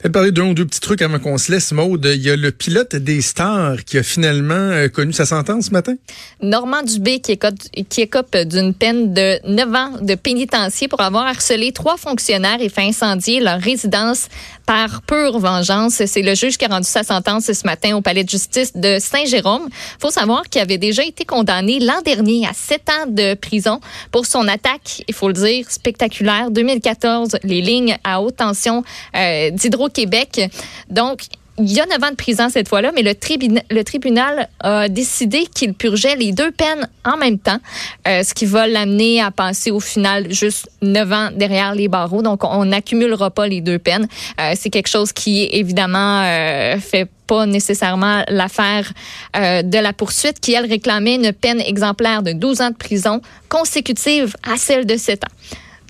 Peut-être parler d'un ou deux petits trucs avant qu'on se laisse, Maude. Il y a le pilote des stars qui a finalement euh, connu sa sentence ce matin. Normand Dubé qui écope, qui d'une peine de 9 ans de pénitencier pour avoir harcelé trois fonctionnaires et fait incendier leur résidence par pure vengeance. C'est le juge qui a rendu sa sentence ce matin au palais de justice de Saint-Jérôme. faut savoir qu'il avait déjà été condamné l'an dernier à 7 ans de prison pour son attaque, il faut le dire, spectaculaire. 2014, les lignes à haute tension euh, d'Hydro-Québec. Donc, il y a 9 ans de prison cette fois-là, mais le, tribunal, a décidé qu'il purgeait les deux peines en même temps, euh, ce qui va l'amener à passer au final juste 9 ans derrière les barreaux. Donc, on n'accumulera pas les deux peines. Euh, c'est quelque chose qui, évidemment, euh, fait pas nécessairement l'affaire euh, de la poursuite qui, elle, réclamait une peine exemplaire de 12 ans de prison consécutive à celle de 7 ans.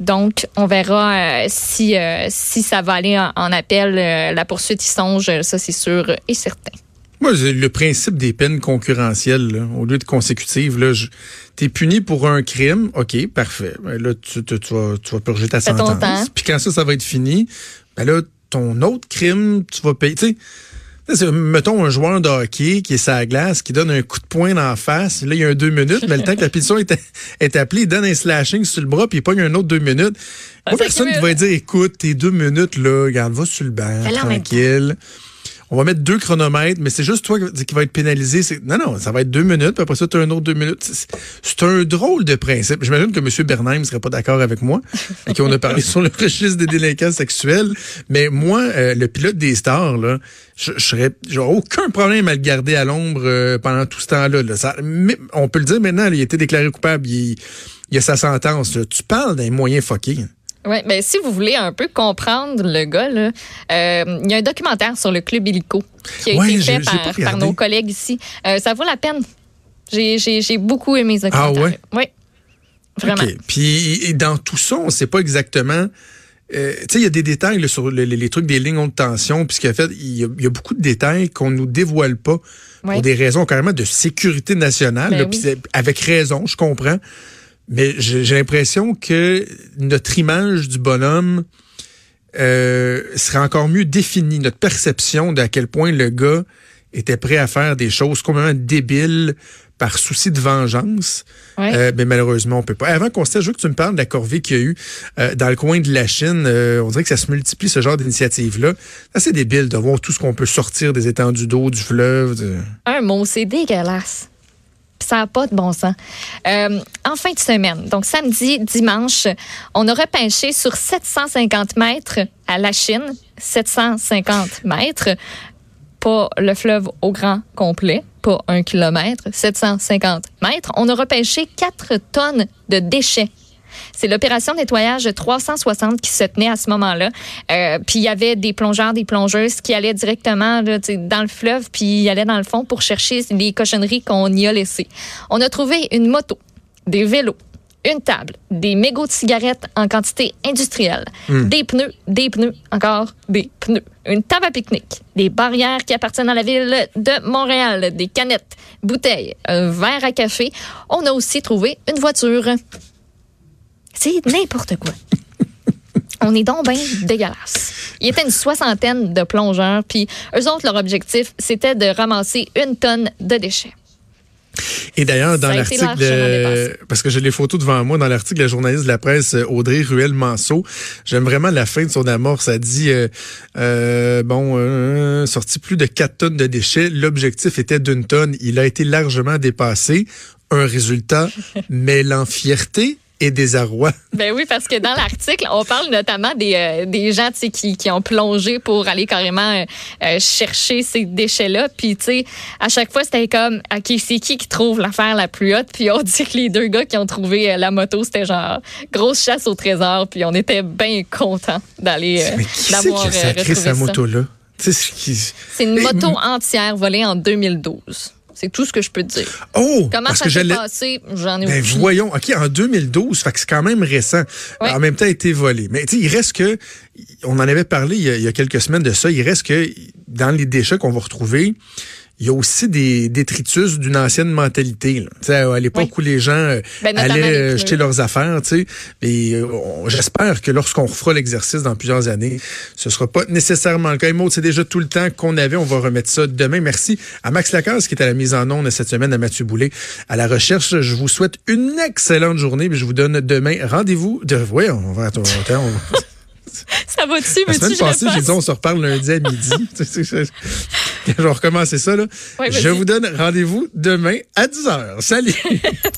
Donc, on verra euh, si, euh, si ça va aller en, en appel. Euh, la poursuite y songe, ça c'est sûr et certain. Moi, le principe des peines concurrentielles, là, au lieu de consécutives, là, t'es puni pour un crime, ok, parfait. Ben là, tu, tu, tu vas, tu vas purger ta sentence. Puis quand ça, ça va être fini, ben là, ton autre crime, tu vas payer. Mettons un joueur de hockey qui est sa glace, qui donne un coup de poing dans la face. Là, il y a un deux minutes, mais le temps que la pétition est, est appelée, il donne un slashing sur le bras, puis il pogne un autre deux minutes. Ah, Moi, personne qui cumule. va dire, écoute, tes deux minutes, là, regarde, va sur le banc, tranquille. On va mettre deux chronomètres, mais c'est juste toi qui va être pénalisé. Non, non, ça va être deux minutes, puis après ça, tu as un autre deux minutes. C'est- un drôle de principe. J'imagine que M. Bernheim ne serait pas d'accord avec moi, et qu'on a parlé sur le registre des délinquants sexuels. Mais moi, euh, le pilote des stars, là, je, je serais, j'aurais aucun problème à le garder à l'ombre euh, pendant tout ce temps-là. là. Ça- mais on peut le dire maintenant, là, il a été déclaré coupable, il, il a sa sentence. là. Tu parles d'un moyen fucké. Oui, mais si vous voulez un peu comprendre le gars, là, euh, il y a un documentaire sur le club illico qui a Ouais, été fait par, nos collègues ici. Euh, ça vaut la peine. J'ai- J'ai j'ai beaucoup aimé ce Ah documentaire. ouais? Oui. Vraiment. OK. Puis et dans tout ça, on ne sait pas exactement. euh, tu sais, il y a des détails là, sur le- les, les trucs des lignes haute tension, puis ce qu'il a fait, il y a, il y a beaucoup de détails qu'on nous dévoile pas Ouais. pour des raisons carrément de sécurité nationale. Ben là, oui. avec raison, je comprends. Mais j'ai l'impression que notre image du bonhomme euh, serait encore mieux définie, notre perception de à quel point le gars était prêt à faire des choses complètement débiles par souci de vengeance. Ouais. Euh, mais malheureusement, on peut pas. Avant qu'on se sache, je veux que tu me parles de la corvée qu'il y a eu euh, dans le coin de la Chine. Euh, on dirait que ça se multiplie, ce genre d'initiative-là. C'est assez débile de voir tout ce qu'on peut sortir des étendues d'eau, du fleuve. de- Un mot, c'est dégueulasse. Ça n'a pas de bon sens. Euh, en fin de semaine, donc samedi, dimanche, on a repêché sur 750 mètres à la Chine, 750 mètres, pas le fleuve au grand complet, pas un kilomètre, 750 mètres. On a repêché 4 tonnes de déchets. C'est l'opération de nettoyage 360 qui se tenait à ce moment-là. Euh, puis il y avait des plongeurs, des plongeuses qui allaient directement là, dans le fleuve, puis ils allaient dans le fond pour chercher les cochonneries qu'on y a laissées. On a trouvé une moto, des vélos, une table, des mégots de cigarettes en quantité industrielle, des pneus, des pneus, encore des pneus, une table à pique-nique, des barrières qui appartiennent à la ville de Montréal, des canettes, bouteilles, un verre à café. On a aussi trouvé une voiture. C'est n'importe quoi. On est donc bien dégueulasse. Il y était une soixantaine de plongeurs, puis eux autres, leur objectif, c'était de ramasser une tonne de déchets. Et d'ailleurs, dans l'article, de- parce que j'ai les photos devant moi, dans l'article de la journaliste de la presse euh, Audrey Ruel-Manceau, j'aime vraiment la fin de son amorce. Ça dit, euh, euh, bon, euh, sorti plus de 4 tonnes de déchets. L'objectif était d'une tonne. Il a été largement dépassé. Un résultat mêlant fierté et désarroi. Ben oui, parce que dans l'article, on parle notamment des, euh, des gens qui, qui ont plongé pour aller carrément euh, euh, chercher ces déchets-là. Puis, tu sais, à chaque fois, c'était comme, OK, c'est qui qui trouve l'affaire la plus haute? Puis on dit que les deux gars qui ont trouvé la moto, c'était genre grosse chasse au trésor. Puis on était bien contents d'aller d'avoir retrouvé sa moto-là? C'est une moto entière volée en 2012. C'est tout ce que je peux te dire. Oh! Comment ça s'est passé? J'en ai ben Voyons. OK, en 2012, fait que c'est quand même récent. En même temps, a été volé. Mais tu sais, il reste que, on en avait parlé il y, a, il y, a, quelques semaines de ça, il reste que dans les déchets qu'on va retrouver, il y a aussi des détritus d'une ancienne mentalité. À l'époque où les gens euh, ben, allaient jeter leurs affaires, et euh, j'espère que lorsqu'on refera l'exercice dans plusieurs années, ce sera pas nécessairement le cas. Et c'est déjà tout le temps qu'on avait. On va remettre ça demain. Merci à Max Lacasse qui est à la mise en onde cette semaine, à Mathieu Boulet à la recherche. Je vous souhaite une excellente journée. Je vous donne demain rendez-vous. De... Ouais, on va attendre. Ça va dessus, La semaine passée, j'ai dit on se reparle lundi à midi. je vais recommencer ça. Là? je vous donne rendez-vous demain à 10h. Salut!